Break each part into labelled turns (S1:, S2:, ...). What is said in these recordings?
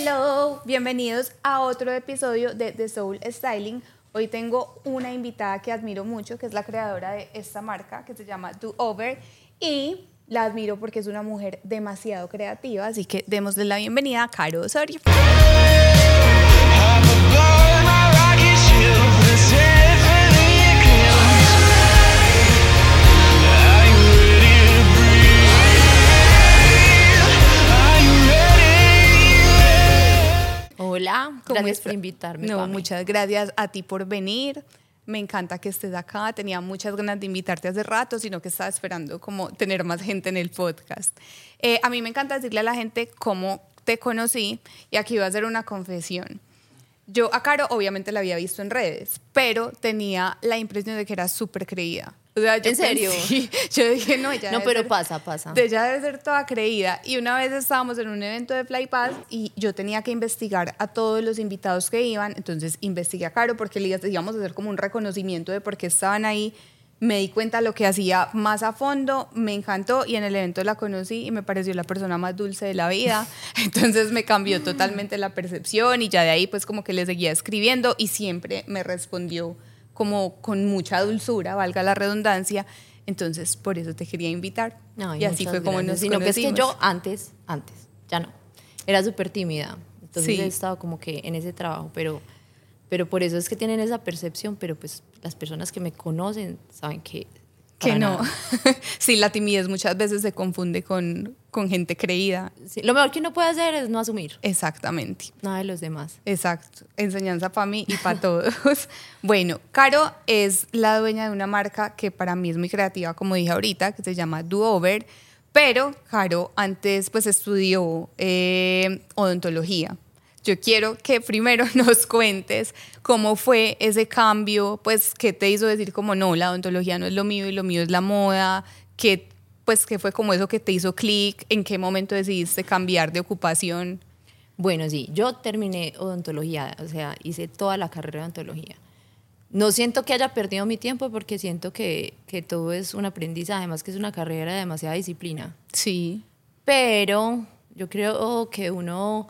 S1: Hello, bienvenidos a otro episodio de The Soul Styling. Hoy tengo una invitada que admiro mucho, que es la creadora de esta marca, que se llama Do Over, y la admiro porque es una mujer demasiado creativa, así que démosle la bienvenida a Caro Osorio.
S2: Hola,
S1: ¿Cómo
S2: gracias
S1: está?
S2: por invitarme.
S1: No,
S2: Pame.
S1: muchas gracias a ti por venir. Me encanta que estés acá. Tenía muchas ganas de invitarte hace rato, sino que estaba esperando como tener más gente en el podcast. Eh, a mí me encanta decirle a la gente cómo te conocí y aquí voy a hacer una confesión. Yo a Caro obviamente la había visto en redes, pero tenía la impresión de que era súper creída. O sea, yo
S2: ¿En serio?
S1: pensé- yo dije, no, ella
S2: No, pero
S1: ser-
S2: pasa, pasa.
S1: de ella debe ser toda creída. Y una vez estábamos en un evento de Flypass y yo tenía que investigar a todos los invitados que iban. Entonces investigué a Caro porque le íbamos a hacer como un reconocimiento de por qué estaban ahí. Me di cuenta lo que hacía más a fondo, me encantó y en el evento la conocí y me pareció la persona más dulce de la vida. Entonces me cambió totalmente la percepción y ya de ahí pues como que le seguía escribiendo y siempre me respondió como con mucha dulzura, valga la redundancia. Entonces por eso te quería invitar. Y así fue como
S2: gracias.
S1: nos
S2: Sino que es que
S1: conocimos.
S2: yo antes, antes, ya no. Era súper tímida. Entonces
S1: Sí.
S2: he estado como que en ese trabajo, pero, pero por eso es que tienen esa percepción, pero pues las personas que me conocen saben que...
S1: que no. sí, la timidez muchas veces se confunde con, con gente creída.
S2: Sí, lo mejor que uno puede hacer es no asumir
S1: Exactamente.
S2: nada de los demás.
S1: Exacto, enseñanza para mí y para todos. Bueno, Caro es la dueña de una marca que para mí es muy creativa, como dije ahorita, que se llama Do Over, pero Caro antes pues estudió eh, odontología. Yo quiero que primero nos cuentes cómo fue ese cambio, pues qué te hizo decir como no, la odontología no es lo mío y lo mío es la moda, que pues qué fue como eso que te hizo clic, en qué momento decidiste cambiar de ocupación.
S2: Bueno, sí, yo terminé odontología, o sea, hice toda la carrera de odontología. No siento que haya perdido mi tiempo porque siento que, que todo es un aprendizaje, además que es una carrera de demasiada disciplina.
S1: Sí,
S2: Pero yo creo que uno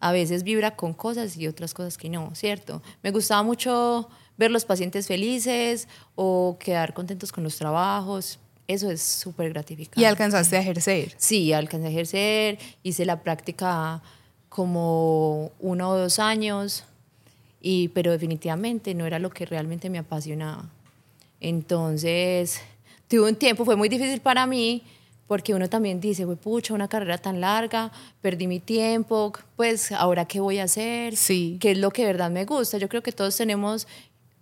S2: a veces vibra con cosas y otras cosas que no, ¿cierto? Me gustaba mucho ver los pacientes felices o quedar contentos con los trabajos. Eso es súper gratificante.
S1: y alcanzaste a ejercer.
S2: Sí, alcancé a ejercer, hice la práctica como uno o dos años, y, pero definitivamente no era lo que realmente me apasionaba. Entonces, tuve un tiempo, fue muy difícil para mí, porque uno también dice, fue pucha, una carrera tan larga, perdí mi tiempo, pues ahora qué voy a hacer,
S1: Sí.
S2: qué es lo que de verdad me gusta. Yo creo que todos tenemos,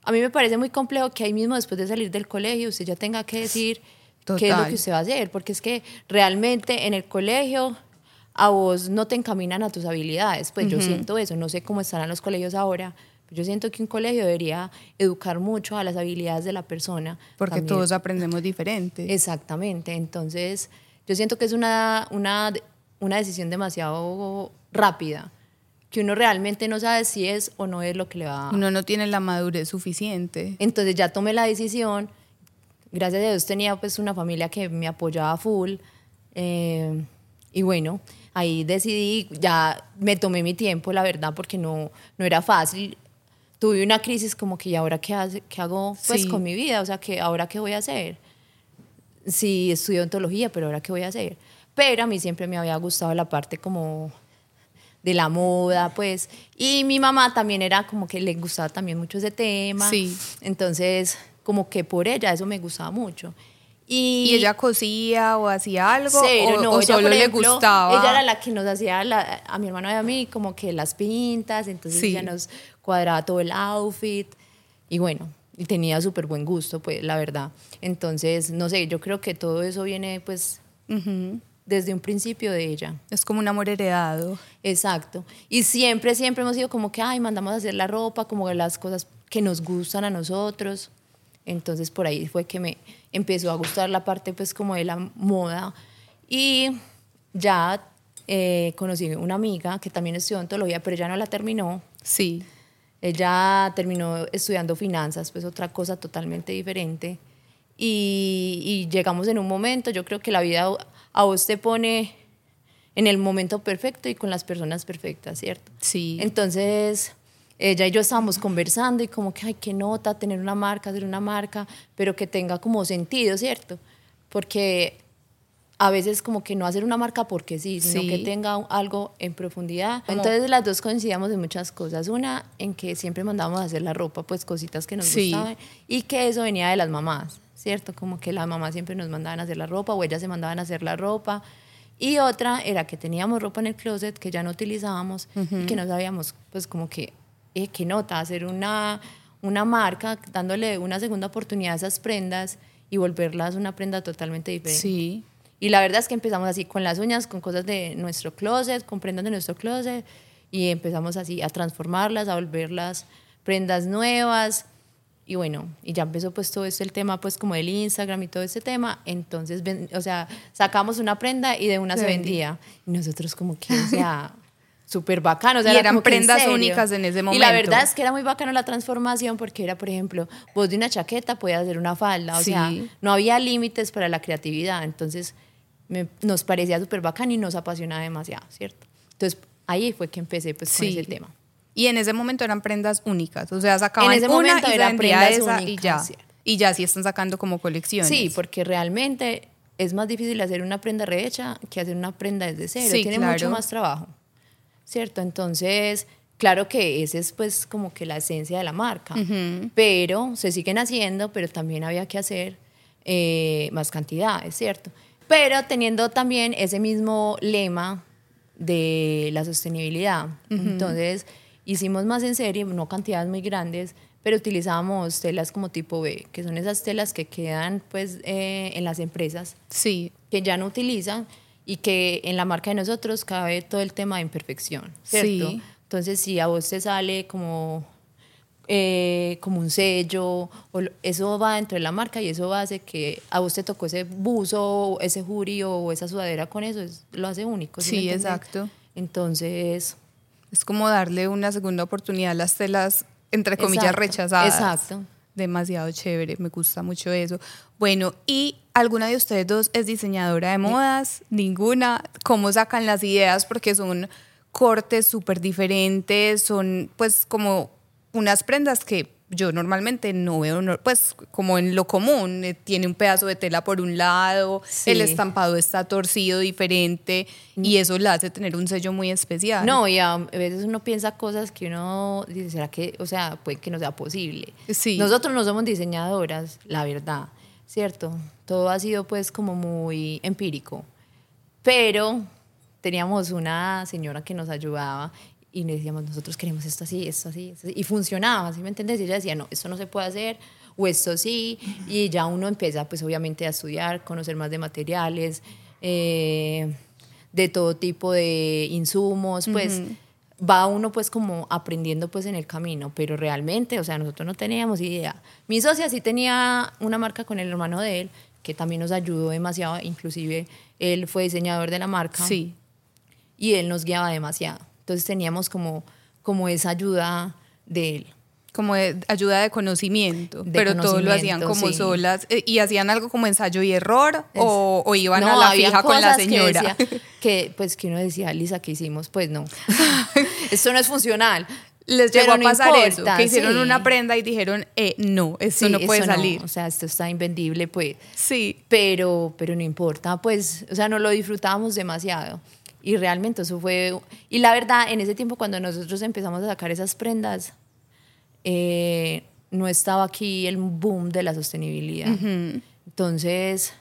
S2: a mí me parece muy complejo que ahí mismo después de salir del colegio usted ya tenga que decir qué es lo
S1: Total.
S2: que usted va a hacer, porque es que realmente en el colegio a vos no te encaminan a tus habilidades, pues yo siento eso, no sé cómo estarán los colegios ahora, yo siento que un colegio debería educar mucho a las habilidades de la persona.
S1: Porque
S2: también.
S1: todos aprendemos diferente.
S2: Exactamente, entonces yo siento que es una, una, una decisión demasiado rápida, que uno realmente no sabe si es o no es lo que le va a...
S1: Uno no tiene la madurez suficiente.
S2: Entonces ya tomé la decisión. Gracias a Dios tenía pues una familia que me apoyaba full. eh, y bueno, ahí decidí, ya me tomé mi tiempo, la verdad, porque no, no era fácil. Tuve una crisis como que, ¿y ahora qué, hace- qué hago pues,
S1: Sí.
S2: con mi vida? O sea, que ¿ahora qué voy a hacer? Sí, estudié ontología, pero ¿ahora qué voy a hacer? Pero a mí siempre me había gustado la parte como de la moda, pues. Y mi mamá también era como que le gustaba también mucho ese tema.
S1: Sí.
S2: Entonces, como que por ella eso me gustaba mucho. Y,
S1: ¿Y ella cosía o hacía algo?
S2: Cero,
S1: ¿O,
S2: no,
S1: o
S2: ella,
S1: solo
S2: por
S1: le
S2: ejemplo,
S1: gustaba?
S2: Ella era la que nos hacía, la- a mi hermano y a mí, como que las pintas, entonces
S1: Sí.
S2: ella nos cuadraba todo el outfit. Y bueno, y tenía súper buen gusto, pues, la verdad. Entonces, no sé, yo creo que todo eso viene, pues, desde un principio de ella.
S1: Es como un amor heredado.
S2: Exacto. Y siempre, siempre hemos sido como que, ay, mandamos a hacer la ropa, como las cosas que nos gustan a nosotros. Entonces por ahí fue que me empezó a gustar la parte pues como de la moda. Y ya eh, conocí una amiga que también estudió ontología, pero ella no la terminó.
S1: Sí.
S2: Ella terminó estudiando finanzas, pues otra cosa totalmente diferente. Y, y llegamos en un momento, yo creo que la vida a vos te pone en el momento perfecto y con las personas perfectas, ¿cierto?
S1: Sí.
S2: Entonces, ella y yo estábamos conversando y como que, ay, qué nota tener una marca, hacer una marca, pero que tenga como sentido, ¿cierto? Porque a veces como que no hacer una marca porque sí, sino
S1: Sí.
S2: que tenga algo en profundidad. Entonces las dos coincidíamos en muchas cosas. Una, en que siempre mandábamos a hacer la ropa, pues cositas que nos
S1: Sí.
S2: gustaban, y que eso venía de las mamás, ¿cierto? Como que las mamás siempre nos mandaban a hacer la ropa o ellas se mandaban a hacer la ropa. Y otra era que teníamos ropa en el closet que ya no utilizábamos y que no sabíamos, pues como que, eh, qué nota, hacer una, una marca dándole una segunda oportunidad a esas prendas y volverlas una prenda totalmente diferente.
S1: Sí.
S2: Y la verdad es que empezamos así con las uñas, con cosas de nuestro closet, con prendas de nuestro closet, y empezamos así a transformarlas, a volverlas prendas nuevas. Y bueno, y ya empezó pues todo este el tema pues como del Instagram y todo ese tema. Entonces, ven- o sea, sacamos una prenda y de una
S1: Se
S2: se,
S1: vendía.
S2: vendía. Y nosotros como que, o sea, súper bacano. O sea,
S1: Y
S2: era
S1: eran
S2: en
S1: prendas únicas en ese
S2: Y la
S1: momento.
S2: verdad es que era muy bacano la transformación porque era, por ejemplo, vos de una chaqueta podías hacer una falda. O sea, no había límites para la creatividad. Entonces, me- nos parecía súper bacano y nos apasionaba demasiado, ¿cierto? Entonces, ahí fue que empecé pues con ese tema.
S1: Y en ese momento eran prendas únicas, o sea, sacaban
S2: En ese
S1: una
S2: momento
S1: y
S2: eran prendas
S1: esa y
S2: únicas,
S1: ya.
S2: cierto.
S1: Y ya sí están sacando como colecciones.
S2: Sí, porque realmente es más difícil hacer una prenda rehecha que hacer una prenda desde cero.
S1: Sí,
S2: Tiene
S1: claro.
S2: mucho más trabajo, ¿cierto? Entonces, claro que esa es pues como que la esencia de la marca, pero se siguen haciendo, pero también había que hacer eh, más cantidades, ¿cierto? Pero teniendo también ese mismo lema de la sostenibilidad. Entonces, hicimos más en serie, no cantidades muy grandes, pero utilizábamos telas como tipo B, que son esas telas que quedan pues eh, en las empresas
S1: Sí,
S2: que ya no utilizan y que en la marca de nosotros cabe todo el tema de imperfección, ¿cierto?
S1: Sí.
S2: Entonces, si a vos te sale como, eh, como un sello, o eso va dentro de la marca y eso hace que a vos te tocó ese buzo, ese jury o esa sudadera con eso, es- lo hace único.
S1: Sí,
S2: entendés?
S1: exacto.
S2: Entonces,
S1: es como darle una segunda oportunidad a las telas, entre comillas,
S2: Exacto,
S1: rechazadas.
S2: exacto.
S1: Demasiado chévere, me gusta mucho eso. Bueno, ¿y alguna de ustedes dos es diseñadora de modas? ¿Ninguna? ¿Cómo sacan las ideas? Porque son cortes súper diferentes, son pues como unas prendas que yo normalmente no veo, pues como en lo común, eh, tiene un pedazo de tela por un lado,
S2: Sí.
S1: el estampado está torcido diferente y eso la hace tener un sello muy especial.
S2: no, y a a veces uno piensa cosas que uno dice, ¿será que, o sea, puede que no sea posible?
S1: Sí.
S2: Nosotros no somos diseñadoras, la verdad, ¿cierto? Todo ha sido pues como muy empírico. Pero teníamos una señora que nos ayudaba y le decíamos, nosotros queremos esto así, esto así, esto así. Y funcionaba, ¿sí me entiendes? Y ella decía, no, esto no se puede hacer, o esto sí. Y ya uno empieza, pues obviamente, a estudiar, conocer más de materiales, eh, de todo tipo de insumos, pues va uno pues como aprendiendo pues en el camino, pero realmente, o sea, nosotros no teníamos idea. Mi socia sí tenía una marca con el hermano de él, que también nos ayudó demasiado, inclusive él fue diseñador de la marca
S1: Sí.
S2: y él nos guiaba demasiado. Entonces teníamos como, como esa ayuda de él.
S1: como de ayuda de conocimiento,
S2: De
S1: pero todo lo hacían
S2: conocimiento,
S1: como
S2: sí.
S1: solas eh, y hacían algo como ensayo y error
S2: Es-
S1: o, o iban
S2: No,
S1: a la fija con la
S2: que
S1: señora.
S2: decía- Que, pues que uno decía, Lisa, ¿qué hicimos? Pues no, esto no es funcional.
S1: Les llegó a
S2: no
S1: pasar eso,
S2: importa,
S1: que hicieron
S2: sí.
S1: una prenda y dijeron, eh, no, esto
S2: Sí,
S1: no puede
S2: eso
S1: salir.
S2: o sea, esto está invendible, pues.
S1: Sí,
S2: pero, pero no importa, pues, o sea, no lo disfrutábamos demasiado. Y realmente eso fue, y la verdad, en ese tiempo cuando nosotros empezamos a sacar esas prendas, eh, no estaba aquí el boom de la sostenibilidad. Entonces,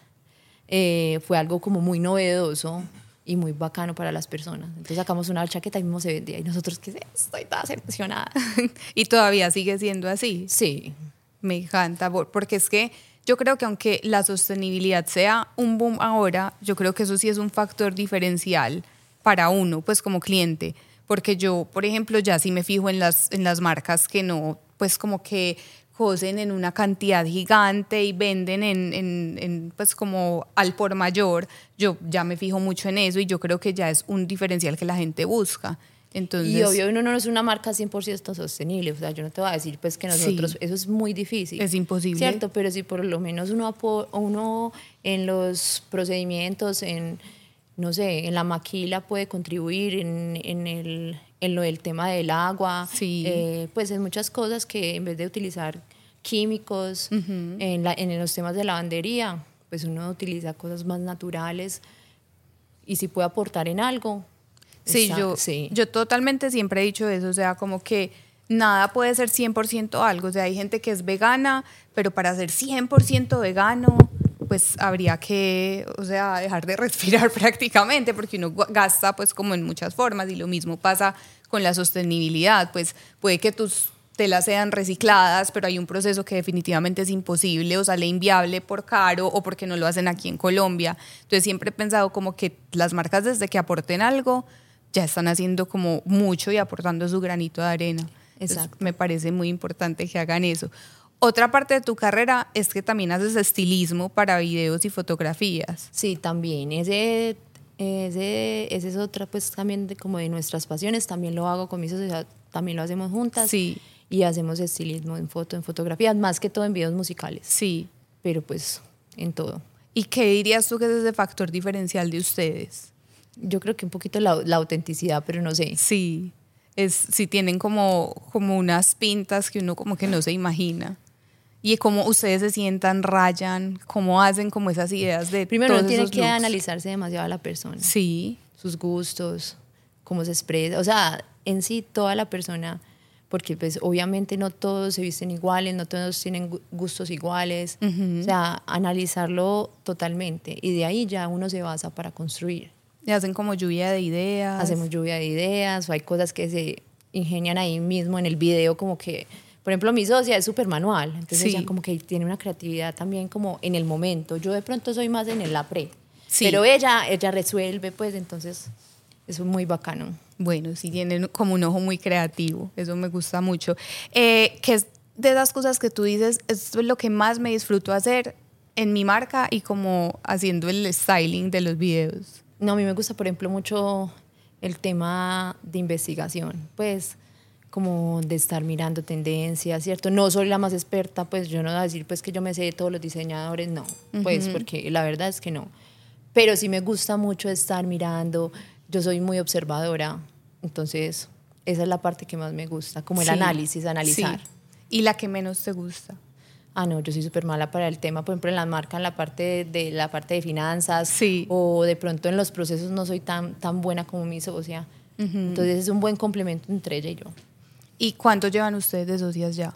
S2: eh, fue algo como muy novedoso y muy bacano para las personas. Entonces sacamos una chaqueta y mismo se vendía. Y nosotros, ¿qué es esto? Estoy toda emocionada.
S1: y todavía sigue siendo así.
S2: Sí,
S1: Me encanta, por- porque es que yo creo que aunque la sostenibilidad sea un boom ahora, yo creo que eso sí es un factor diferencial para uno, pues como cliente. Porque yo, por ejemplo, ya sí me fijo en las, en las marcas que no, pues como que cosen en una cantidad gigante y venden en, en- en, pues como al por mayor, yo ya me fijo mucho en eso y yo creo que ya es un diferencial que la gente busca. Entonces,
S2: Y obvio, uno no es una marca 100% sostenible. O sea, yo no te voy a decir pues que nosotros,
S1: Sí.
S2: eso es muy difícil.
S1: Es imposible.
S2: ¿Cierto? Pero si por lo menos uno, uno en los procedimientos, en, no sé, en la maquila puede contribuir, en, en, el, en lo del tema del agua,
S1: Sí.
S2: eh, pues en muchas cosas que en vez de utilizar químicos en, la- en los temas de lavandería, pues uno utiliza cosas más naturales y si puede aportar en algo.
S1: Sí,
S2: está-
S1: yo,
S2: sí.
S1: yo totalmente siempre he dicho eso, o sea, como que nada puede ser 100% algo, o sea, hay gente que es vegana, pero para ser 100% vegano, pues habría que, o sea, dejar de respirar prácticamente, porque uno gasta pues como en muchas formas y lo mismo pasa con la sostenibilidad, pues puede que tus telas sean recicladas, pero hay un proceso que definitivamente es imposible o sale inviable por caro o porque no lo hacen aquí en Colombia. Entonces siempre he pensado como que las marcas desde que aporten algo ya están haciendo como mucho y aportando su granito de arena. Entonces,
S2: Exacto.
S1: me parece muy importante que hagan eso. Otra parte de tu carrera es que también haces estilismo para videos y fotografías.
S2: Sí, también. Ese, ese, ese es otra, pues también de, como de nuestras pasiones. También lo hago con mi sociedad, también lo hacemos juntas.
S1: Sí.
S2: Y hacemos estilismo en foto, en fotografías, más que todo en videos musicales.
S1: Sí.
S2: Pero pues en todo.
S1: ¿Y qué dirías tú que es ese factor diferencial de ustedes?
S2: Yo creo que un poquito la, la autenticidad, pero no sé.
S1: Sí, es, sí tienen como, como unas pintas que uno como que no se imagina. Y cómo ustedes se sientan, rayan, cómo hacen como esas ideas de
S2: Primero uno tiene que
S1: looks.
S2: analizarse demasiado a la persona.
S1: Sí,
S2: sus gustos, cómo se expresa, o sea, en sí toda la persona, porque pues obviamente no todos se visten iguales, no todos tienen gu- gustos iguales, o sea, analizarlo totalmente y de ahí ya uno se basa para construir.
S1: y hacen como lluvia de ideas.
S2: Hacemos lluvia de ideas o hay cosas que se ingenian ahí mismo en el video como que, por ejemplo, mi socia es súper manual, entonces
S1: Sí.
S2: ella como que tiene una creatividad también como en el momento. Yo de pronto soy más en el apre,
S1: Sí.
S2: pero ella, ella resuelve, pues entonces eso es muy bacano.
S1: Bueno, sí tienen como un ojo muy creativo, eso me gusta mucho. Eh, que es de esas cosas que tú dices, esto es lo que más me disfruto hacer en mi marca y como haciendo el styling de los videos.
S2: No, a mí me gusta, por ejemplo, mucho el tema de investigación, pues como de estar mirando tendencias, ¿cierto? No soy la más experta, pues yo no voy a decir pues que yo me sé de todos los diseñadores, no, pues porque la verdad es que no. Pero sí me gusta mucho estar mirando, yo soy muy observadora, entonces esa es la parte que más me gusta, como el
S1: Sí,
S2: análisis, analizar.
S1: sí. ¿Y la que menos te gusta?
S2: Ah, no, yo soy súper mala para el tema, por ejemplo, en la marca, en la parte de, de la parte de finanzas,
S1: Sí.
S2: o de pronto en los procesos no soy tan, tan buena como mi socia. Entonces es un buen complemento entre ella y yo.
S1: ¿Y cuánto llevan ustedes de socias ya?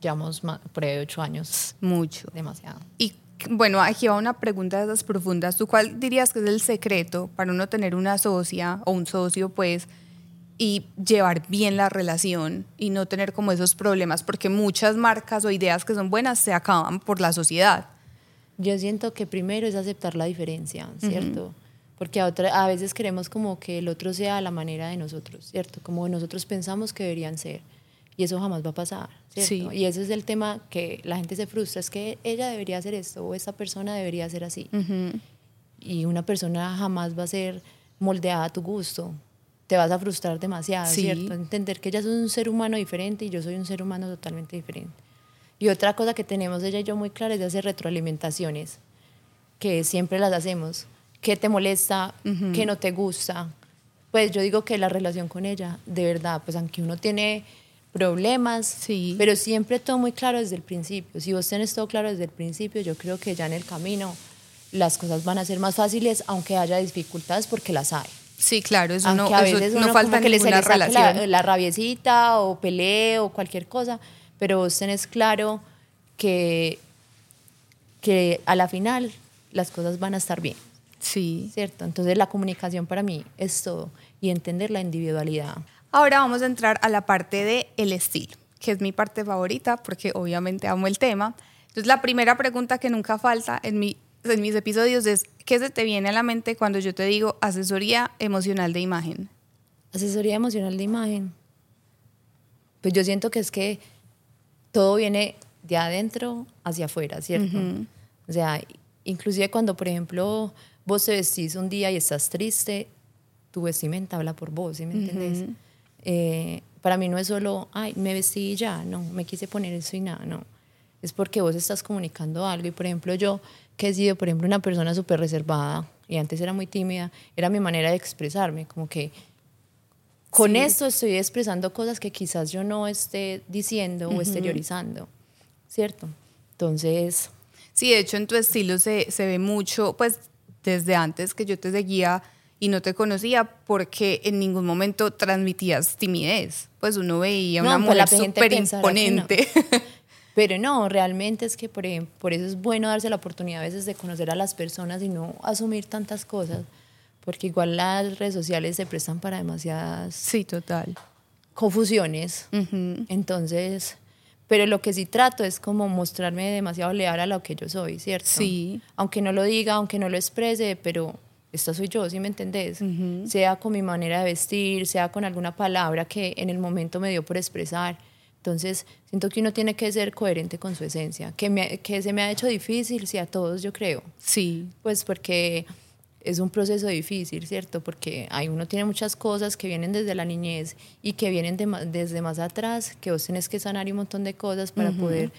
S2: Llevamos ma- por ahí ocho años,
S1: Mucho.
S2: demasiado.
S1: Y bueno, aquí va una pregunta de esas profundas. ¿Tú cuál dirías que es el secreto para uno tener una socia o un socio, pues, y llevar bien la relación y no tener como esos problemas? Porque muchas marcas o ideas que son buenas se acaban por la sociedad.
S2: Yo siento que primero es aceptar la diferencia, ¿cierto? Porque a, otra, a veces queremos como que el otro sea a la manera de nosotros, ¿cierto? Como nosotros pensamos que deberían ser. Y eso jamás va a pasar, ¿cierto?
S1: Sí.
S2: Y ese es el tema que la gente se frustra, es que ella debería hacer esto o esta persona debería ser así. Y una persona jamás va a ser moldeada a tu gusto. Te vas a frustrar demasiado,
S1: Sí.
S2: ¿cierto? Entender que ella es un ser humano diferente y yo soy un ser humano totalmente diferente. Y otra cosa que tenemos ella y yo muy clara es de hacer retroalimentaciones, que siempre las hacemos. ¿Qué te molesta? ¿Qué no te gusta? Pues yo digo que la relación con ella, de verdad, pues aunque uno tiene problemas,
S1: Sí.
S2: pero siempre todo muy claro desde el principio. Si vos tenés todo claro desde el principio, yo creo que ya en el camino las cosas van a ser más fáciles, aunque haya dificultades, porque las hay.
S1: Sí, claro, eso
S2: Aunque
S1: no,
S2: a
S1: eso
S2: veces
S1: no
S2: uno
S1: falta
S2: como que
S1: ninguna
S2: le saque
S1: relación.
S2: la, la rabiecita o pelee o cualquier cosa, pero vos tenés claro que, que a la final las cosas van a estar bien,
S1: Sí.
S2: ¿cierto? Entonces la comunicación para mí es todo y entender la individualidad.
S1: Ahora vamos a entrar a la parte de el estilo, que es mi parte favorita porque obviamente amo el tema. Entonces la primera pregunta que nunca falta en, mi, en mis episodios es, ¿qué se te viene a la mente cuando yo te digo asesoría emocional de imagen?
S2: Asesoría emocional de imagen. Pues yo siento que es que todo viene de adentro hacia afuera, ¿cierto? O sea, inclusive cuando, por ejemplo, vos te vestís un día y estás triste, tu vestimenta habla por vos, ¿sí me entendés? Eh, para mí no es solo, ay, me vestí y ya, no, me quise poner eso y nada, no. Es porque vos estás comunicando algo y, por ejemplo, yo que he sido, por ejemplo, una persona súper reservada y antes era muy tímida, era mi manera de expresarme, como que con esto estoy expresando cosas que quizás yo no esté diciendo o exteriorizando, ¿cierto? Entonces...
S1: Sí, de hecho en tu estilo se, se ve mucho, pues desde antes que yo te seguía y no te conocía porque en ningún momento transmitías timidez. Pues uno veía una pues mujer súper imponente.
S2: Pero no, realmente es que por, por eso es bueno darse la oportunidad a veces de conocer a las personas y no asumir tantas cosas, porque igual las redes sociales se prestan para demasiadas...
S1: Sí, total.
S2: Confusiones. Entonces, pero lo que sí trato es como mostrarme demasiado leal a lo que yo soy, ¿cierto?
S1: Sí.
S2: Aunque no lo diga, aunque no lo exprese, pero esta soy yo, ¿sí me entendés? Sea con mi manera de vestir, sea con alguna palabra que en el momento me dio por expresar. Entonces, siento que uno tiene que ser coherente con su esencia, que, me, que se me ha hecho difícil, sí, a todos yo creo.
S1: Sí.
S2: Pues porque es un proceso difícil, ¿cierto? Porque hay, uno tiene muchas cosas que vienen desde la niñez y que vienen desde más atrás, que vos tenés que sanar un montón de cosas para poder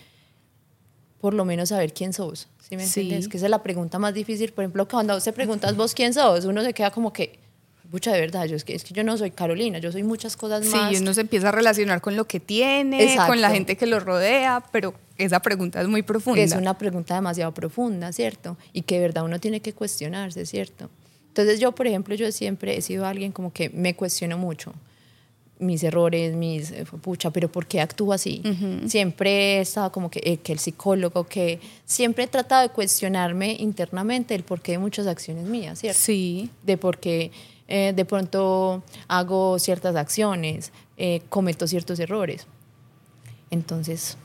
S2: por lo menos saber quién sos. ¿Sí me entiendes? Que esa es la pregunta más difícil. Por ejemplo, cuando vos te preguntas vos quién sos, uno se queda como que, mucha de verdad, yo, es, que, es que yo no soy Carolina, yo soy muchas cosas más.
S1: Sí, uno se empieza a relacionar con lo que tiene, con la gente que lo rodea, pero esa pregunta es muy profunda.
S2: Es una pregunta demasiado profunda, ¿cierto? Y que de verdad uno tiene que cuestionarse, ¿cierto? Entonces yo, por ejemplo, yo siempre he sido alguien como que me cuestiono mucho mis errores, mis, eh, pucha, pero ¿por qué actúo así? Siempre he estado como que, eh, que, el psicólogo, que siempre he tratado de cuestionarme internamente el porqué de muchas acciones mías, ¿cierto?
S1: Sí.
S2: De por qué eh, de pronto hago ciertas acciones, cometo ciertos errores. Entonces...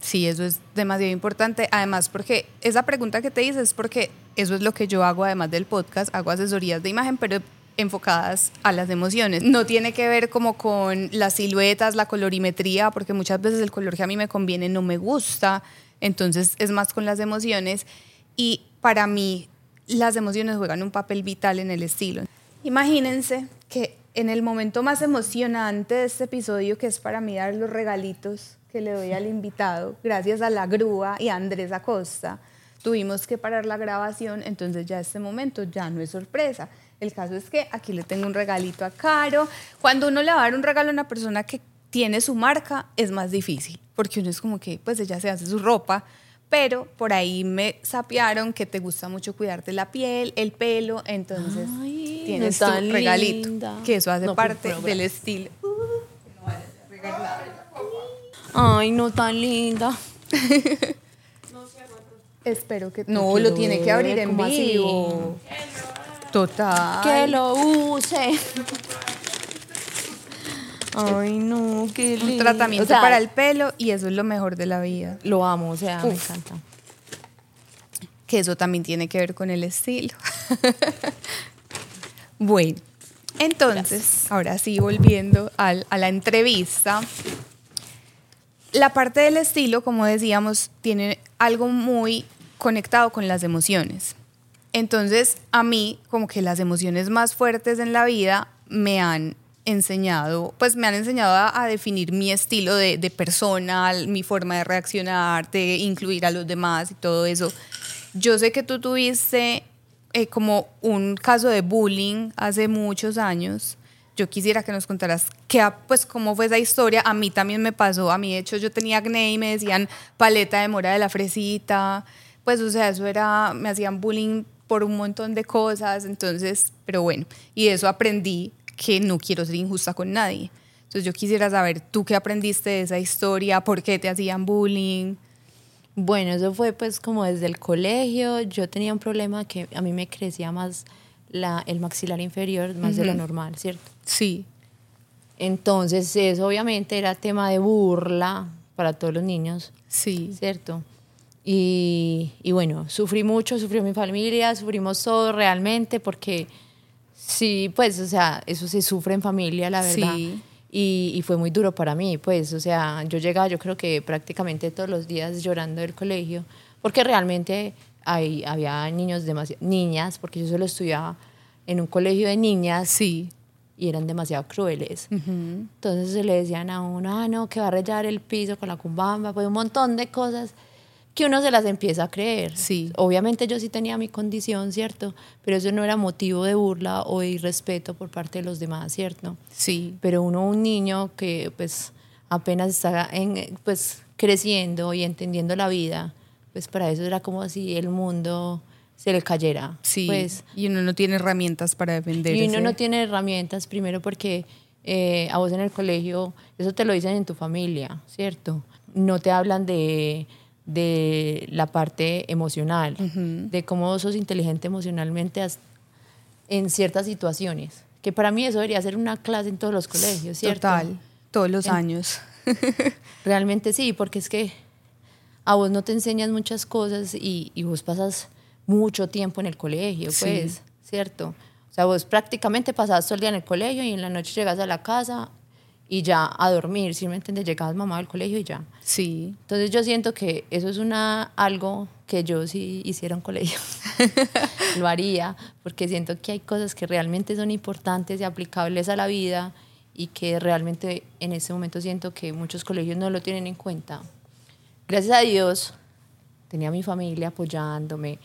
S1: Sí, eso es demasiado importante. Además, porque esa pregunta que te hice es porque eso es lo que yo hago, además del podcast, hago asesorías de imagen, pero enfocadas a las emociones. No tiene que ver como con las siluetas, la colorimetría, porque muchas veces el color que a mí me conviene no me gusta, entonces es más con las emociones. Y para mí las emociones juegan un papel vital en el estilo. Imagínense que en el momento más emocionante de este episodio, que es para mí dar los regalitos que le doy al invitado, gracias a la grúa y a Andrés Acosta, tuvimos que parar la grabación, entonces ya este momento ya no es sorpresa el caso es que aquí le tengo un regalito a Caro. Cuando uno le va a dar un regalo a una persona que tiene su marca, es más difícil, porque uno es como que, pues ella se hace su ropa, pero por ahí me sapearon que te gusta mucho cuidarte la piel, el pelo, entonces tienes tu regalito, que eso hace parte del estilo.
S2: Ay, no tan linda.
S1: Espero que no lo tiene que abrir en vivo. Total.
S2: Que lo use. Ay, no, qué lindo.
S1: Un tratamiento para el pelo y eso es lo mejor de la vida.
S2: Lo amo, o sea, me encanta.
S1: Que eso también tiene que ver con el estilo. bueno, entonces, ahora sí, volviendo a la entrevista. La parte del estilo, como decíamos, tiene algo muy conectado con las emociones. Entonces, a mí, como que las emociones más fuertes en la vida me han enseñado, pues me han enseñado a, definir mi estilo de, persona, mi forma de reaccionar, de incluir a los demás y todo eso. Yo sé que tú tuviste eh, como un caso de bullying hace muchos años. Yo quisiera que nos contaras qué, pues, cómo fue esa historia. A mí también me pasó. A mí, de hecho, yo tenía acné y me decían paleta de mora de la fresita. Pues, o sea, eso era, me hacían bullying por un montón de cosas, entonces, pero bueno, y eso aprendí que no quiero ser injusta con nadie. Entonces yo quisiera saber, ¿tú qué aprendiste de esa historia? ¿Por qué te hacían bullying?
S2: Bueno, eso fue pues como desde el colegio. Yo tenía un problema que a mí me crecía más la, el maxilar inferior, más de lo normal, ¿cierto?
S1: Sí.
S2: Entonces eso obviamente era tema de burla para todos los niños.
S1: Sí.
S2: ¿Cierto? Y, y, bueno, sufrí mucho, sufrió mi familia, sufrimos todos realmente, porque sí, pues, o sea, eso se sufre en familia, la verdad. Sí. Y, y, fue muy duro para mí, pues, o sea, yo llegaba, yo creo que prácticamente todos los días llorando del colegio, porque realmente hay, había niños, niñas, porque yo solo estudiaba en un colegio de niñas.
S1: Sí.
S2: Y eran demasiado crueles. Entonces se le decían a uno, ah, no, que va a rayar el piso con la cumbamba, pues un montón de cosas que uno se las empieza a creer.
S1: Sí.
S2: Obviamente yo sí tenía mi condición, ¿cierto? Pero eso no era motivo de burla o de irrespeto por parte de los demás, ¿cierto?
S1: Sí.
S2: Pero uno, un niño que pues apenas está en, pues, creciendo y entendiendo la vida, pues para eso era como si el mundo se le cayera.
S1: Sí.
S2: Pues,
S1: y uno no tiene herramientas para defenderse.
S2: y uno no tiene herramientas, primero porque eh, a vos en el colegio, eso te lo dicen en tu familia, ¿cierto? No te hablan de, de la parte emocional, de cómo sos inteligente emocionalmente en ciertas situaciones. Que para mí eso debería ser una clase en todos los colegios, ¿cierto?
S1: Total. Todos los años.
S2: Realmente sí, porque es que a vos no te enseñan muchas cosas y, y vos pasas mucho tiempo en el colegio,
S1: Sí.
S2: pues, ¿cierto? O sea, vos prácticamente pasabas todo el día en el colegio y en la noche llegas a la casa y ya a dormir, ¿sí me entiendes? Llegabas mamá del colegio y ya.
S1: Sí.
S2: Entonces yo siento que eso es una, algo que yo si hiciera un colegio, lo haría, porque siento que hay cosas que realmente son importantes y aplicables a la vida y que realmente en ese momento siento que muchos colegios no lo tienen en cuenta. Gracias a Dios tenía mi familia apoyándome,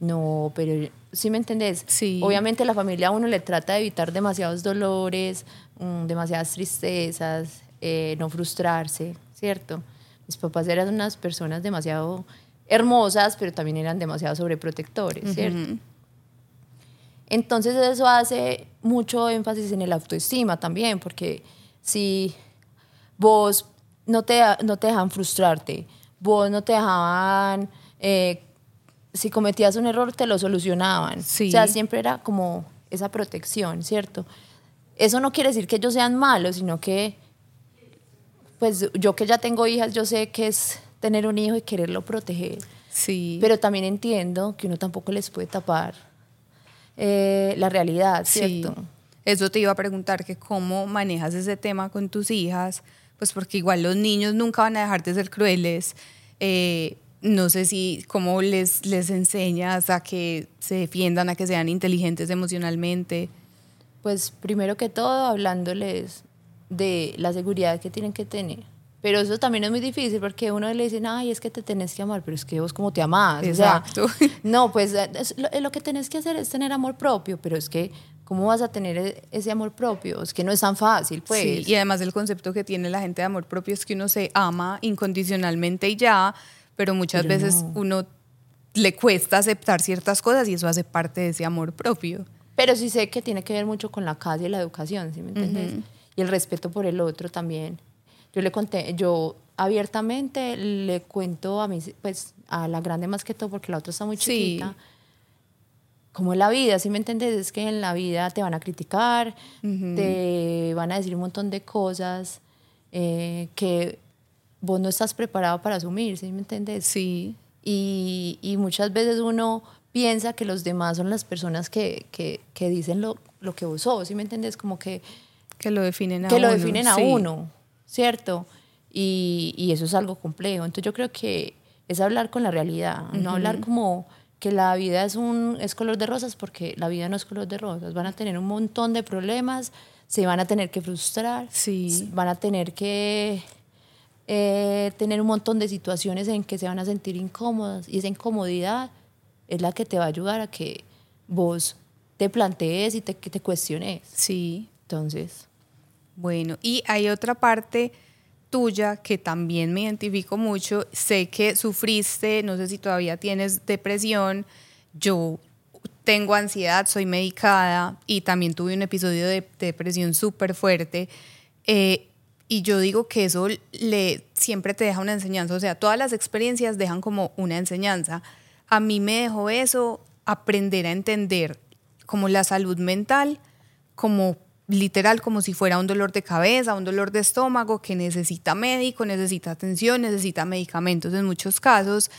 S2: no, pero ¿sí me entendés?
S1: Sí.
S2: Obviamente la familia a uno le trata de evitar demasiados dolores, mm, demasiadas tristezas, eh, no frustrarse, ¿cierto? Mis papás eran unas personas demasiado hermosas, pero también eran demasiado sobreprotectores, ¿cierto? Entonces eso hace mucho énfasis en el autoestima también, porque si vos no te, no te dejan frustrarte, vos no te dejaban, eh, si cometías un error te lo solucionaban.
S1: Sí.
S2: O sea, siempre era como esa protección, ¿cierto? Eso no quiere decir que ellos sean malos, sino que, pues yo que ya tengo hijas, yo sé que es tener un hijo y quererlo proteger.
S1: Sí.
S2: Pero también entiendo que uno tampoco les puede tapar eh, la realidad,
S1: Sí.
S2: ¿cierto?
S1: Eso te iba a preguntar que cómo manejas ese tema con tus hijas, pues porque igual los niños nunca van a dejar de ser crueles. Eh, no sé si cómo les, les enseñas a que se defiendan, a que sean inteligentes emocionalmente.
S2: Pues primero que todo hablándoles de la seguridad que tienen que tener. Pero eso también es muy difícil porque uno le dice, ay, es que te tenés que amar, pero es que vos como te amás. O sea,
S1: Exacto.
S2: no, pues es- lo, lo que tenés que hacer es tener amor propio, pero es que, ¿cómo vas a tener e- ese amor propio? Es que no es tan fácil, pues.
S1: Sí, y además el concepto que tiene la gente de amor propio es que uno se ama incondicionalmente y ya, pero muchas
S2: Pero
S1: veces
S2: no.
S1: uno le cuesta aceptar ciertas cosas y eso hace parte de ese amor propio.
S2: Pero sí sé que tiene que ver mucho con la casa y la educación, ¿sí me entiendes? Y el respeto por el otro también. Yo le conté, yo abiertamente le cuento a mis, pues a la grande más que todo, porque la otra está muy
S1: Sí.
S2: chiquita, como es la vida, ¿sí me entiendes? Es que en la vida te van a criticar, te van a decir un montón de cosas eh, que vos no estás preparado para asumir, ¿sí me entiendes?
S1: Sí,
S2: Y, y muchas veces uno piensa que los demás son las personas que, que, que dicen lo, lo que vos sos, ¿sí me entiendes? Como que,
S1: que lo definen a
S2: que lo definen a
S1: sí.
S2: uno, ¿cierto? Y, y eso es algo complejo. Entonces yo creo que es hablar con la realidad, no hablar como que la vida es, un, es color de rosas, porque la vida no es color de rosas. Van a tener un montón de problemas, se van a tener que frustrar,
S1: Sí.
S2: van a tener que eh, tener un montón de situaciones en que se van a sentir incómodas y esa incomodidad es la que te va a ayudar a que vos te plantees y te, que te cuestiones.
S1: Sí,
S2: Entonces,
S1: bueno, y hay otra parte tuya que también me identifico mucho. Sé que sufriste, no sé si todavía tienes depresión. Yo tengo ansiedad, soy medicada y también tuve un episodio de, de depresión súper fuerte. Eh, y yo digo que eso le, siempre te deja una enseñanza. O sea, todas las experiencias dejan como una enseñanza. A mí me dejó eso aprender a entender como la salud mental, como literal, como si fuera un dolor de cabeza, un dolor de estómago que necesita médico, necesita atención, necesita medicamentos en muchos casos.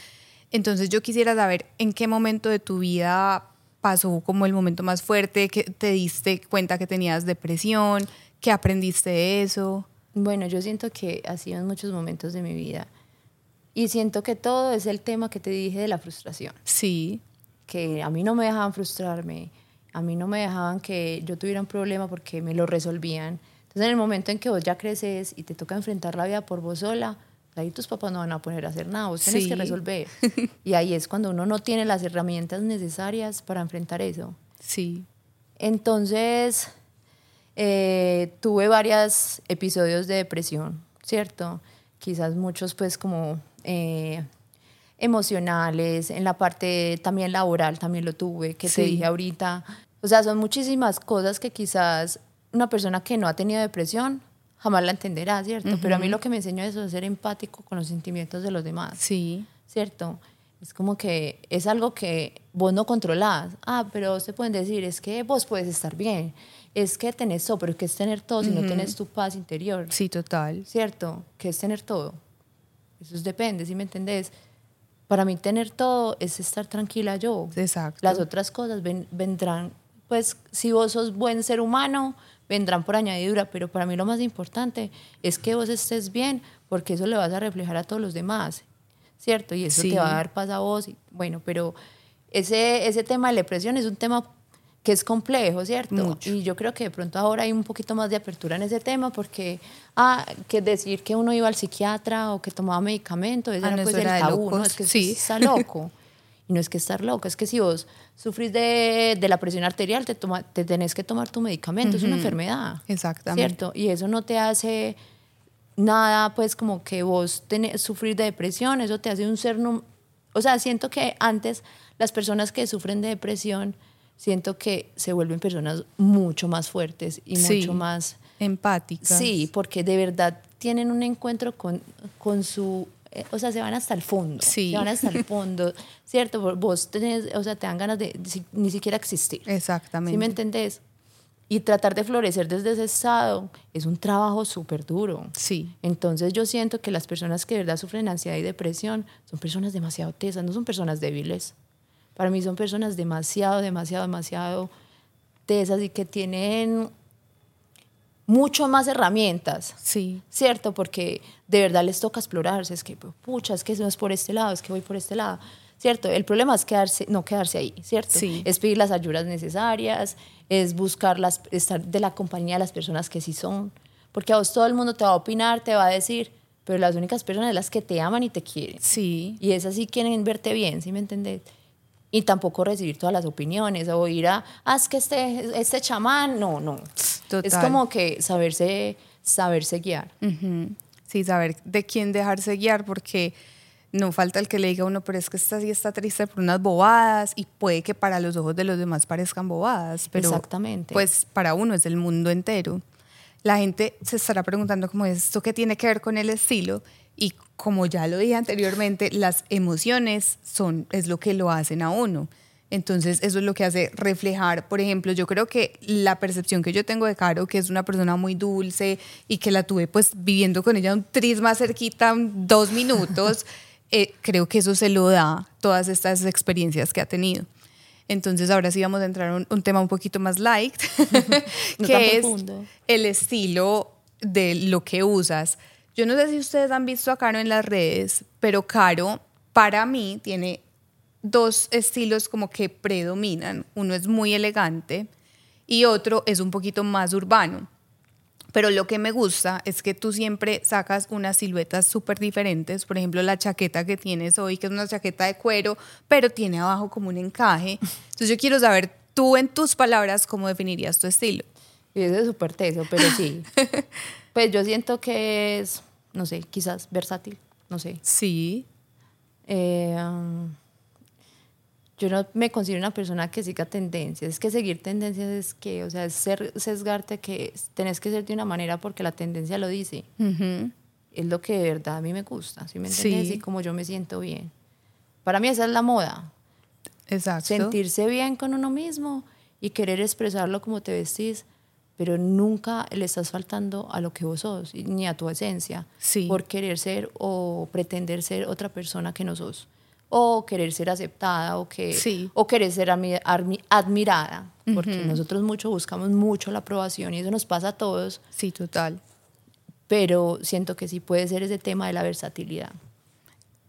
S1: Entonces yo quisiera saber en qué momento de tu vida pasó como el momento más fuerte, que te diste cuenta que tenías depresión, que aprendiste de eso.
S2: bueno, yo siento que ha sido en muchos momentos de mi vida y siento que todo es el tema que te dije de la frustración.
S1: Sí,
S2: que a mí no me dejaban frustrarme, a mí no me dejaban que yo tuviera un problema porque me lo resolvían. Entonces, en el momento en que vos ya creces y te toca enfrentar la vida por vos sola, ahí tus papás no van a poner a hacer nada, vos tenés
S1: Sí.
S2: que resolver. y ahí es cuando uno no tiene las herramientas necesarias para enfrentar eso.
S1: Sí.
S2: Entonces, eh, tuve varios episodios de depresión, ¿cierto? Quizás muchos pues como eh, emocionales, en la parte también laboral también lo tuve, que
S1: Sí.
S2: te dije ahorita. O sea, son muchísimas cosas que quizás una persona que no ha tenido depresión jamás la entenderá, ¿cierto? Pero a mí lo que me enseñó eso es ser empático con los sentimientos de los demás.
S1: Sí.
S2: ¿cierto? Es como que es algo que vos no controlás. Ah, pero se pueden decir, es que vos puedes estar bien, es que tenés todo, pero ¿qué es tener todo si no tenés tu paz interior?
S1: Sí, total.
S2: ¿Cierto? ¿Qué es tener todo? Eso es depende, ¿sí me entendés? Para mí tener todo es estar tranquila yo.
S1: Exacto.
S2: Las otras cosas ven- vendrán, pues si vos sos buen ser humano, vendrán por añadidura, pero para mí lo más importante es que vos estés bien, porque eso le vas a reflejar a todos los demás, ¿cierto? Y eso
S1: Sí.
S2: te va a dar paz a vos. y- bueno, pero ese, ese tema de la depresión es un tema que es complejo, ¿cierto?
S1: Mucho.
S2: Y yo creo que de pronto ahora hay un poquito más de apertura en ese tema porque, ah, que decir que uno iba al psiquiatra o que tomaba medicamento,
S1: Ah,
S2: era
S1: no,
S2: pues
S1: eso
S2: el
S1: era de
S2: tabú, ¿no? Es que
S1: Sí.
S2: está loco. Y no es que estar loco, es que si vos sufrís de, de la presión arterial, te, toma, te tenés que tomar tu medicamento, es una enfermedad.
S1: Exactamente.
S2: ¿Cierto? Y eso no te hace nada, pues como que vos tenés, sufrir de depresión, eso te hace un ser... num- o sea, siento que antes las personas que sufren de depresión, siento que se vuelven personas mucho más fuertes y
S1: Sí.
S2: mucho más...
S1: Empáticas.
S2: Sí, porque de verdad tienen un encuentro con, con su... eh, O sea, se van hasta el fondo.
S1: Sí.
S2: Se van hasta el fondo, ¿cierto? Vos- tenés, o sea, te dan ganas de, ni siquiera existir.
S1: Exactamente.
S2: ¿Sí me entendés? Y tratar de florecer desde ese estado es un trabajo súper duro.
S1: Sí.
S2: Entonces yo siento que las personas que de verdad sufren ansiedad y depresión son personas demasiado tesas, no son personas débiles. Para mí son personas demasiado, demasiado, demasiado tesas y que tienen mucho más herramientas.
S1: Sí.
S2: ¿cierto? Porque de verdad les toca explorarse, es que, pucha, es que no es por este lado, es que voy por este lado, ¿cierto? El problema es quedarse, no quedarse ahí, ¿cierto?
S1: Sí.
S2: Es pedir las ayudas necesarias, es buscar las, estar de la compañía de las personas que sí son, porque a vos todo el mundo te va a opinar, te va a decir, pero las únicas personas son las que te aman y te quieren.
S1: Sí.
S2: Y esas sí quieren verte bien, ¿sí me entendés? Y tampoco recibir todas las opiniones o ir a, ah, es que este, este chamán, no, no.
S1: Total.
S2: Es como que saberse, saberse guiar.
S1: Ujú. Sí, saber de quién dejarse guiar, porque no falta el que le diga a uno, pero es que esta sí está triste por unas bobadas y puede que para los ojos de los demás parezcan bobadas, pero
S2: Exactamente.
S1: pues para uno es el mundo entero. La gente se estará preguntando como esto qué tiene que ver con el estilo y como ya lo dije anteriormente, las emociones son es lo que lo hacen a uno. Entonces, eso es lo que hace reflejar, por ejemplo, yo creo que la percepción que yo tengo de Caro, que es una persona muy dulce y que la tuve pues viviendo con ella un tris más cerquita, un- dos minutos, eh, creo que eso se lo da todas estas experiencias que ha tenido. Entonces, ahora sí vamos a entrar a un, un tema un poquito más light,
S2: No
S1: que
S2: tan
S1: es
S2: profundo.
S1: el estilo de lo que usas. Yo no sé si ustedes han visto a Caro en las redes, pero Caro para mí tiene dos estilos como que predominan. Uno es muy elegante y otro es un poquito más urbano. Pero lo que me gusta es que tú siempre sacas unas siluetas súper diferentes. Por ejemplo, la chaqueta que tienes hoy, que es una chaqueta de cuero, pero tiene abajo como un encaje. Entonces yo quiero saber, tú en tus palabras, ¿cómo definirías tu estilo?
S2: Y eso es súper teso, pero sí. pues yo siento que es, no sé, quizás versátil, no sé.
S1: Sí,
S2: Eh, um, yo no me considero una persona que siga tendencias. Es que seguir tendencias es que, o sea, es ser, sesgarte que tenés que ser de una manera porque la tendencia lo dice. Es lo que de verdad a mí me gusta, ¿sí me entiendes?
S1: Sí.
S2: Y como yo me siento bien. Para mí esa es la moda.
S1: exacto.
S2: sentirse bien con uno mismo y querer expresarlo como te vestís, pero nunca le estás faltando a lo que vos sos ni a tu esencia
S1: Sí.
S2: por querer ser o pretender ser otra persona que no sos o querer ser aceptada o que
S1: Sí.
S2: o querer ser admi- admi- admirada porque nosotros mucho buscamos mucho la aprobación y eso nos pasa a todos
S1: Sí, total.
S2: pero siento que sí puede ser ese tema de la versatilidad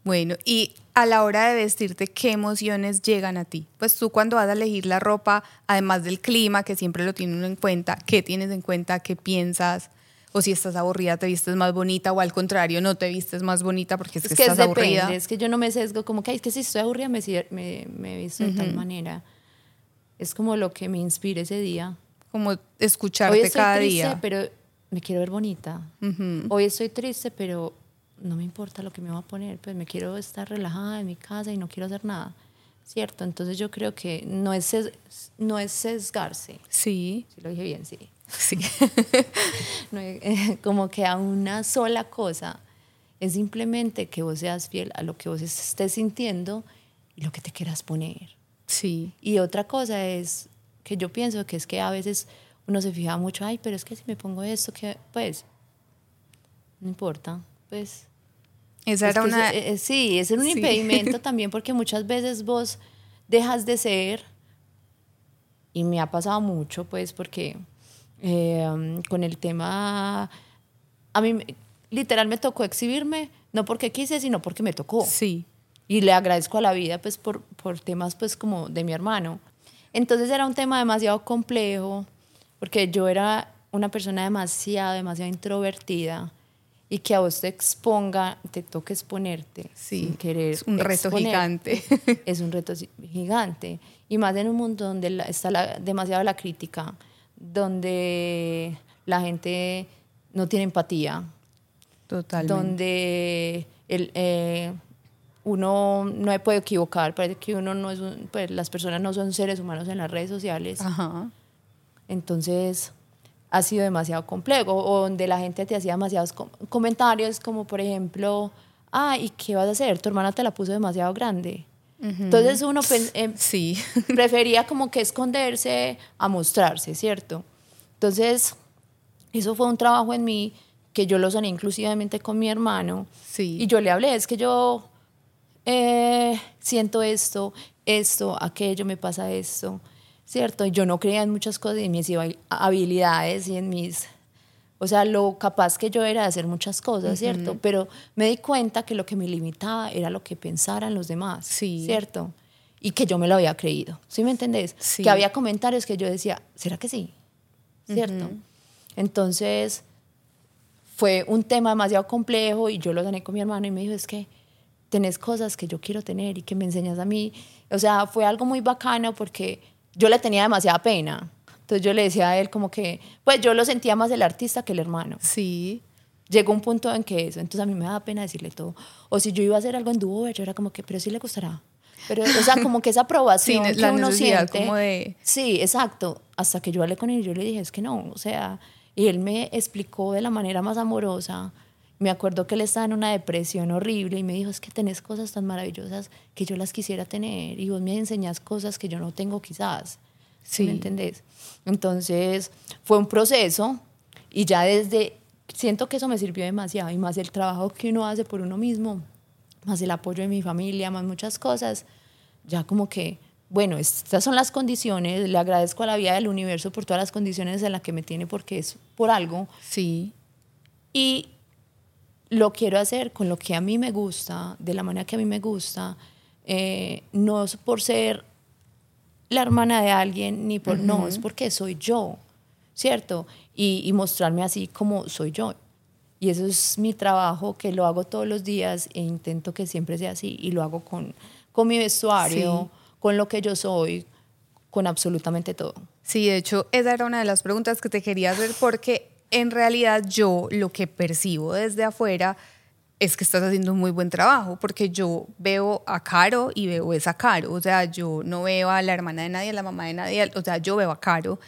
S1: Bueno, y a la hora de vestirte, ¿qué emociones llegan a ti? Pues tú cuando vas a elegir la ropa, además del clima, que siempre lo tiene uno en cuenta, ¿qué tienes en cuenta? ¿Qué piensas? o si estás aburrida te vistes más bonita o al contrario no te vistes más bonita porque es,
S2: Es
S1: que,
S2: que es
S1: estás
S2: depende,
S1: aburrida.
S2: es que yo no me sesgo como que, "Ay, es que si estoy aburrida me, me, me visto de tal manera. Es como lo que me inspira ese día.
S1: Como
S2: Hoy
S1: escucharte
S2: estoy
S1: cada
S2: triste,
S1: día.
S2: pero me quiero ver bonita. Hoy estoy triste, pero no me importa lo que me va a poner, pues me quiero estar relajada en mi casa y no quiero hacer nada. ¿Cierto? Entonces yo creo que no es, ses- no es sesgarse.
S1: Sí,
S2: Si lo dije bien, sí.
S1: sí.
S2: No, eh, como que a una sola cosa. Es simplemente que vos seas fiel a lo que vos estés sintiendo y lo que te quieras poner.
S1: sí.
S2: Y otra cosa es que yo pienso que es que a veces uno se fija mucho, ay, pero es que si me pongo esto, que pues, no importa, pues.
S1: Esa
S2: es
S1: era una...
S2: es- eh, sí, es un
S1: Sí.
S2: impedimento también porque muchas veces vos dejas de ser, y me ha pasado mucho, pues, porque eh, con el tema, a mí literal me tocó exhibirme, no porque quise, sino porque me tocó.
S1: Sí,
S2: Y le agradezco a la vida pues por, por temas pues como de mi hermano. Entonces era un tema demasiado complejo porque yo era una persona demasiado, demasiado introvertida y que a vos te exponga, te toque exponerte
S1: Sí,
S2: querer.
S1: es un reto
S2: exponerte,
S1: gigante.
S2: Es un reto gigante. Y más en un mundo donde la- está la- demasiado la crítica, donde la gente no tiene empatía,
S1: totalmente.
S2: donde el, eh, uno no me puede equivocar, parece que uno no es un- pues las personas no son seres humanos en las redes sociales,
S1: Ajá.
S2: entonces ha sido demasiado complejo, o donde la gente te hacía demasiados com- comentarios como por ejemplo, ah, ¿y qué vas a hacer? Tu hermana te la puso demasiado grande. Entonces uno em,
S1: Sí,
S2: prefería como que esconderse a mostrarse, ¿cierto? Entonces, eso fue un trabajo en mí que yo lo soné inclusivamente con mi hermano.
S1: Sí.
S2: Y yo le hablé, es que yo eh, siento esto, esto, aquello, me pasa esto, ¿cierto? Y yo no creía en muchas cosas, en mis habi- habilidades y en mis... O sea, lo capaz que yo era de hacer muchas cosas, ¿cierto? Pero me di cuenta que lo que me limitaba era lo que pensaran los demás,
S1: Sí.
S2: ¿cierto? Y que yo me lo había creído, ¿sí me entendés?
S1: Sí.
S2: Que había comentarios que yo decía, ¿será que sí? ¿Cierto? Entonces, fue un tema demasiado complejo y yo lo gané con mi hermano y me dijo, es que tenés cosas que yo quiero tener y que me enseñas a mí. O sea, fue algo muy bacano porque yo le tenía demasiada pena. Entonces yo le decía a él como que, pues yo lo sentía más el artista que el hermano.
S1: sí.
S2: Llegó un punto en que eso, entonces a mí me daba pena decirle todo. O si yo iba a hacer algo en dúo, yo era como que, pero sí le gustará. Pero, o sea, como que esa aprobación
S1: Sí,
S2: que
S1: la
S2: uno siente.
S1: como de-
S2: Sí, exacto. Hasta que yo hablé con él yo le dije, es que no, o sea, y él me explicó de la manera más amorosa. Me acuerdo que él estaba en una depresión horrible y me dijo, es que tenés cosas tan maravillosas que yo las quisiera tener y vos me enseñás cosas que yo no tengo quizás. ¿Sí, me entendés? Entonces, fue un proceso y ya desde, siento que eso me sirvió demasiado y más el trabajo que uno hace por uno mismo, más el apoyo de mi familia, más muchas cosas, ya como que, bueno, estas son las condiciones, le agradezco a la vida del universo por todas las condiciones en las que me tiene porque es por algo
S1: Sí,
S2: y lo quiero hacer con lo que a mí me gusta, de la manera que a mí me gusta, eh, no es por ser la hermana de alguien, ni por, no, es porque soy yo, ¿cierto? Y, y mostrarme así como soy yo. Y eso es mi trabajo, que lo hago todos los días e intento que siempre sea así. Y lo hago con, con mi vestuario, con lo que yo soy, con absolutamente todo.
S1: Sí, de hecho, esa era una de las preguntas que te quería hacer porque en realidad yo lo que percibo desde afuera es que estás haciendo un muy buen trabajo porque yo veo a Caro y veo esa Caro, o sea, yo no veo a la hermana de nadie, a la mamá de nadie, o sea, yo veo a Caro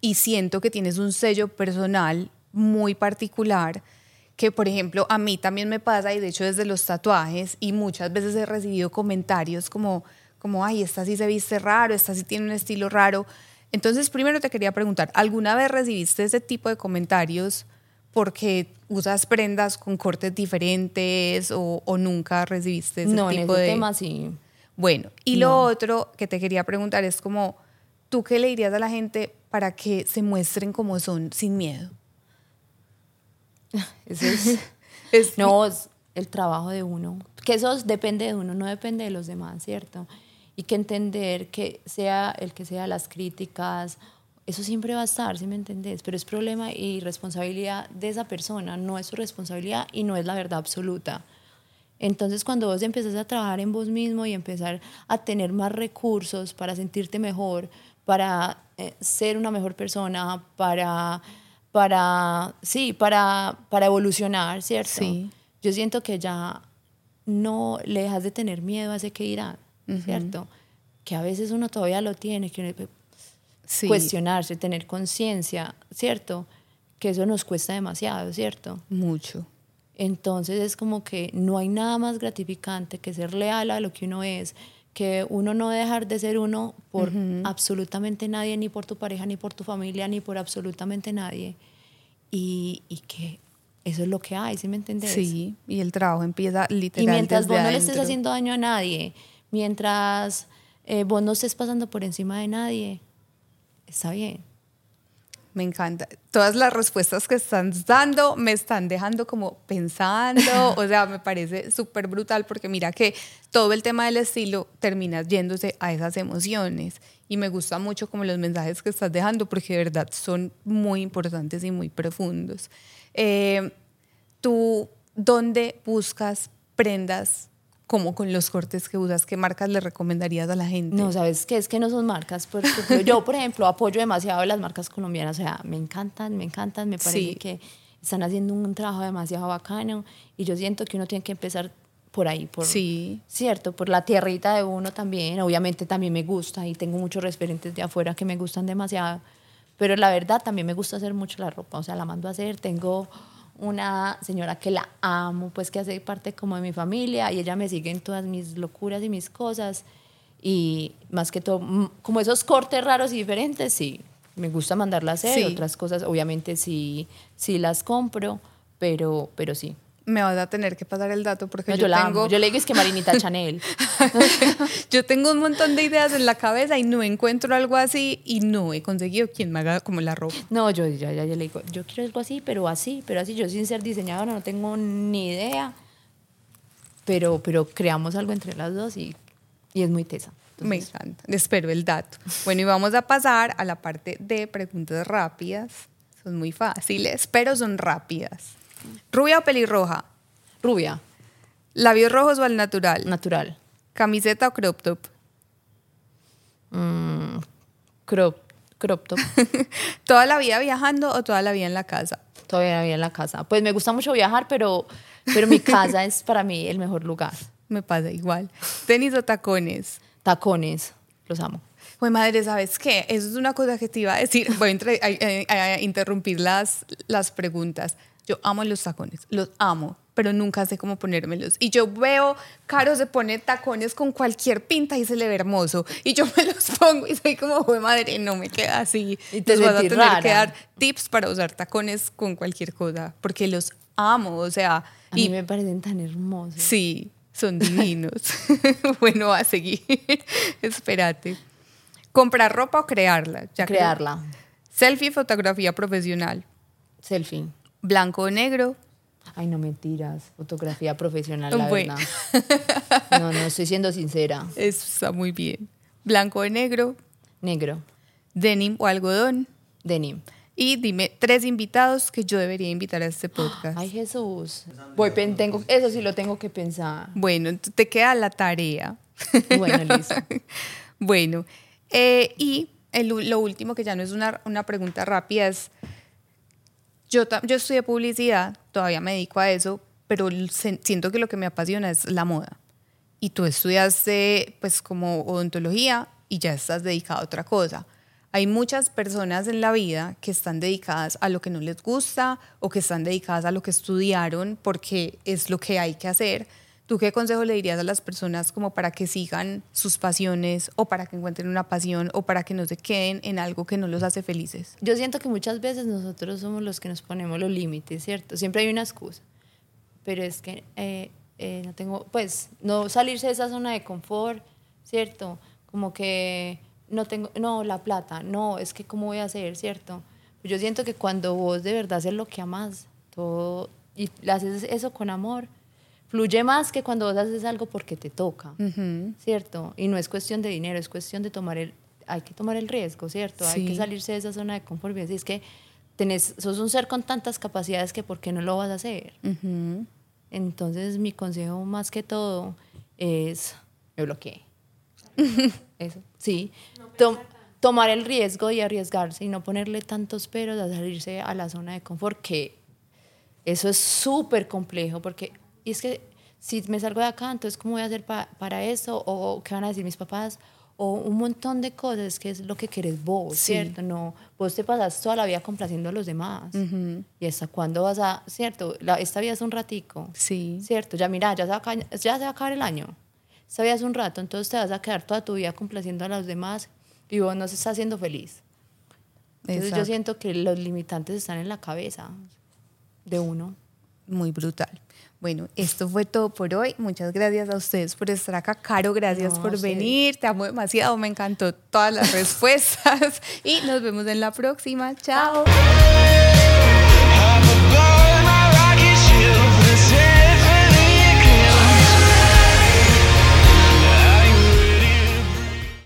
S1: y siento que tienes un sello personal muy particular que por ejemplo a mí también me pasa y de hecho desde los tatuajes y muchas veces he recibido comentarios como como ay esta sí se viste raro esta sí tiene un estilo raro entonces primero te quería preguntar alguna vez recibiste ese tipo de comentarios porque usas prendas con cortes diferentes o, o nunca recibiste ese
S2: no, en
S1: tipo
S2: ese
S1: de
S2: tema sí.
S1: bueno, y lo otro que te quería preguntar es como, ¿tú qué le dirías a la gente para que se muestren como son sin miedo?
S2: Eso es,
S1: Es-
S2: no, es el trabajo de uno. Que eso depende de uno, no depende de los demás, ¿cierto? Y que entender que sea el que sea las críticas, eso siempre va a estar, ¿sí me entendés? Pero es problema y responsabilidad de esa persona, no es su responsabilidad y no es la verdad absoluta. Entonces, cuando vos empezás a trabajar en vos mismo y empezar a tener más recursos para sentirte mejor, para eh, ser una mejor persona, para, para, sí, para, para evolucionar, ¿cierto?
S1: Sí.
S2: Yo siento que ya no le dejas de tener miedo a ese que irán, ¿cierto? Que a veces uno todavía lo tiene, que
S1: Sí.
S2: cuestionarse, tener conciencia, ¿cierto? Que eso nos cuesta demasiado, ¿cierto?
S1: Mucho.
S2: Entonces es como que no hay nada más gratificante que ser leal a lo que uno es, que uno no dejar de ser uno por absolutamente nadie, ni por tu pareja, ni por tu familia, ni por absolutamente nadie. Y, y que eso es lo que hay, ¿sí me entendés?
S1: Sí, y el trabajo empieza
S2: Y
S1: literal
S2: mientras
S1: desde
S2: vos no le estés haciendo daño a nadie, mientras eh, vos no estés pasando por encima de nadie, está bien.
S1: Me encanta. Todas las respuestas que están dando me están dejando como pensando, o sea, me parece súper brutal porque mira que todo el tema del estilo termina yéndose a esas emociones y me gusta mucho como los mensajes que estás dejando porque de verdad son muy importantes y muy profundos. Eh, ¿Tú dónde buscas prendas como con los cortes que usas? ¿Qué marcas le recomendarías a la gente?
S2: No, ¿sabes qué? Es que no son marcas. Porque, yo, por ejemplo, apoyo demasiado las marcas colombianas. O sea, me encantan, me encantan. Me parece
S1: Sí.
S2: que están haciendo un trabajo demasiado bacano. Y yo siento que uno tiene que empezar por ahí, por,
S1: Sí.
S2: cierto, por la tierrita de uno también. Obviamente también me gusta y tengo muchos referentes de afuera que me gustan demasiado. Pero la verdad también me gusta hacer mucho la ropa. O sea, la mando a hacer. Tengo una señora que la amo, pues que hace parte como de mi familia y ella me sigue en todas mis locuras y mis cosas. Y más que todo, como esos cortes raros y diferentes, sí, me gusta mandarla a hacer.
S1: Sí.
S2: Otras cosas, obviamente, sí, sí las compro, pero, pero sí.
S1: Me vas a tener que pasar el dato porque
S2: No,
S1: yo,
S2: yo, la
S1: tengo
S2: amo. Yo le digo es que Marinita Chanel.
S1: yo tengo un montón de ideas en la cabeza y no encuentro algo así y no he conseguido quien me haga como la ropa.
S2: No, yo ya, ya, ya le digo, yo quiero algo así, pero así, pero así. Yo sin ser diseñadora no tengo ni idea, pero, pero creamos algo entre las dos y, y es muy tesa.
S1: Me
S2: Entonces,
S1: encanta. Espero el dato. Bueno, y vamos a pasar a la parte de preguntas rápidas. Son muy fáciles, pero son rápidas. ¿Rubia o pelirroja?
S2: Rubia,
S1: ¿Labios rojos o al natural?
S2: natural.
S1: ¿Camiseta o crop top?
S2: Mm, crop, crop top.
S1: ¿Toda la vida viajando o toda la vida en la casa?
S2: Todavía había en la casa. Pues me gusta mucho viajar, pero, pero mi casa es para mí el mejor lugar.
S1: Me pasa igual. ¿Tenis o tacones?
S2: Tacones, los amo.
S1: Pues madre, ¿sabes qué? Eso es una cosa que te iba a decir. Voy a, entre- a- a- a interrumpir las, las preguntas. Yo amo los tacones, los amo, pero nunca sé cómo ponérmelos. Y yo veo, Caro se pone tacones con cualquier pinta y se le ve hermoso. Y yo me los pongo y soy como, "Jue madre, no me queda así.
S2: Y te
S1: vas a tener
S2: rara.
S1: que dar tips para usar tacones con cualquier cosa, porque los amo, o sea,
S2: A
S1: y
S2: mí me parecen tan hermosos.
S1: Sí, son divinos. bueno, a seguir. Espérate. ¿Comprar ropa o crearla? Ya creo-
S2: Crearla.
S1: Selfie, fotografía profesional.
S2: Selfie.
S1: Blanco o negro.
S2: Ay, no mentiras. Fotografía profesional, la
S1: Bueno.
S2: verdad. No, no, estoy siendo sincera.
S1: Eso está muy bien. Blanco o negro.
S2: Negro.
S1: Denim o algodón.
S2: Denim.
S1: Y dime tres invitados que yo debería invitar a este podcast.
S2: Ay, Jesús. Voy, tengo, eso sí lo tengo que pensar.
S1: Bueno, te queda la tarea.
S2: Bueno, listo.
S1: Bueno, eh, y el lo último, que ya no es una, una pregunta rápida, es, yo, yo estudié publicidad, todavía me dedico a eso, pero siento que lo que me apasiona es la moda. Y tú estudiaste pues como odontología y ya estás dedicado a otra cosa. Hay muchas personas en la vida que están dedicadas a lo que no les gusta o que están dedicadas a lo que estudiaron porque es lo que hay que hacer. ¿Tú qué consejo le dirías a las personas como para que sigan sus pasiones o para que encuentren una pasión o para que no se queden en algo que no los hace felices?
S2: Yo siento que muchas veces nosotros somos los que nos ponemos los límites, ¿cierto? Siempre hay una excusa. Pero es que eh, eh, no tengo, pues, no salirse de esa zona de confort, ¿cierto? Como que no tengo, no, la plata, no, es que cómo voy a hacer, ¿cierto? Yo siento que cuando vos de verdad haces lo que amas, todo, y haces eso con amor, fluye más que cuando vos haces algo porque te toca, ¿cierto? Y no es cuestión de dinero, es cuestión de tomar el, hay que tomar el riesgo, ¿cierto? Hay que
S1: Sí.
S2: salirse de esa zona de confort. Y es que tenés, sos un ser con tantas capacidades que ¿por qué no lo vas a hacer?
S1: Ujú.
S2: Entonces, mi consejo más que todo es, me bloqueé. Eso, sí. Tom- tomar el riesgo y arriesgarse y no ponerle tantos peros a salirse a la zona de confort, que eso es súper complejo, porque y es que si me salgo de acá, entonces, ¿cómo voy a hacer pa- para eso? ¿O qué van a decir mis papás? O un montón de cosas que es lo que querés vos,
S1: Sí.
S2: ¿cierto? No, vos te pasas toda la vida complaciendo a los demás. ¿Y hasta cuándo vas a, cierto? La- esta vida es un ratico.
S1: Sí.
S2: Cierto, ya mira, ya se, va a, ya se va a acabar el año. Esta vida es un rato, entonces te vas a quedar toda tu vida complaciendo a los demás y vos no se estás haciendo feliz. Entonces yo
S1: Exacto.
S2: siento que los limitantes están en la cabeza de uno.
S1: Muy brutal. Bueno, esto fue todo por hoy. Muchas gracias a ustedes por estar acá. Caro, gracias
S2: No,
S1: por venir. Te amo demasiado. Me encantó todas las respuestas. Y nos vemos en la próxima. Chao.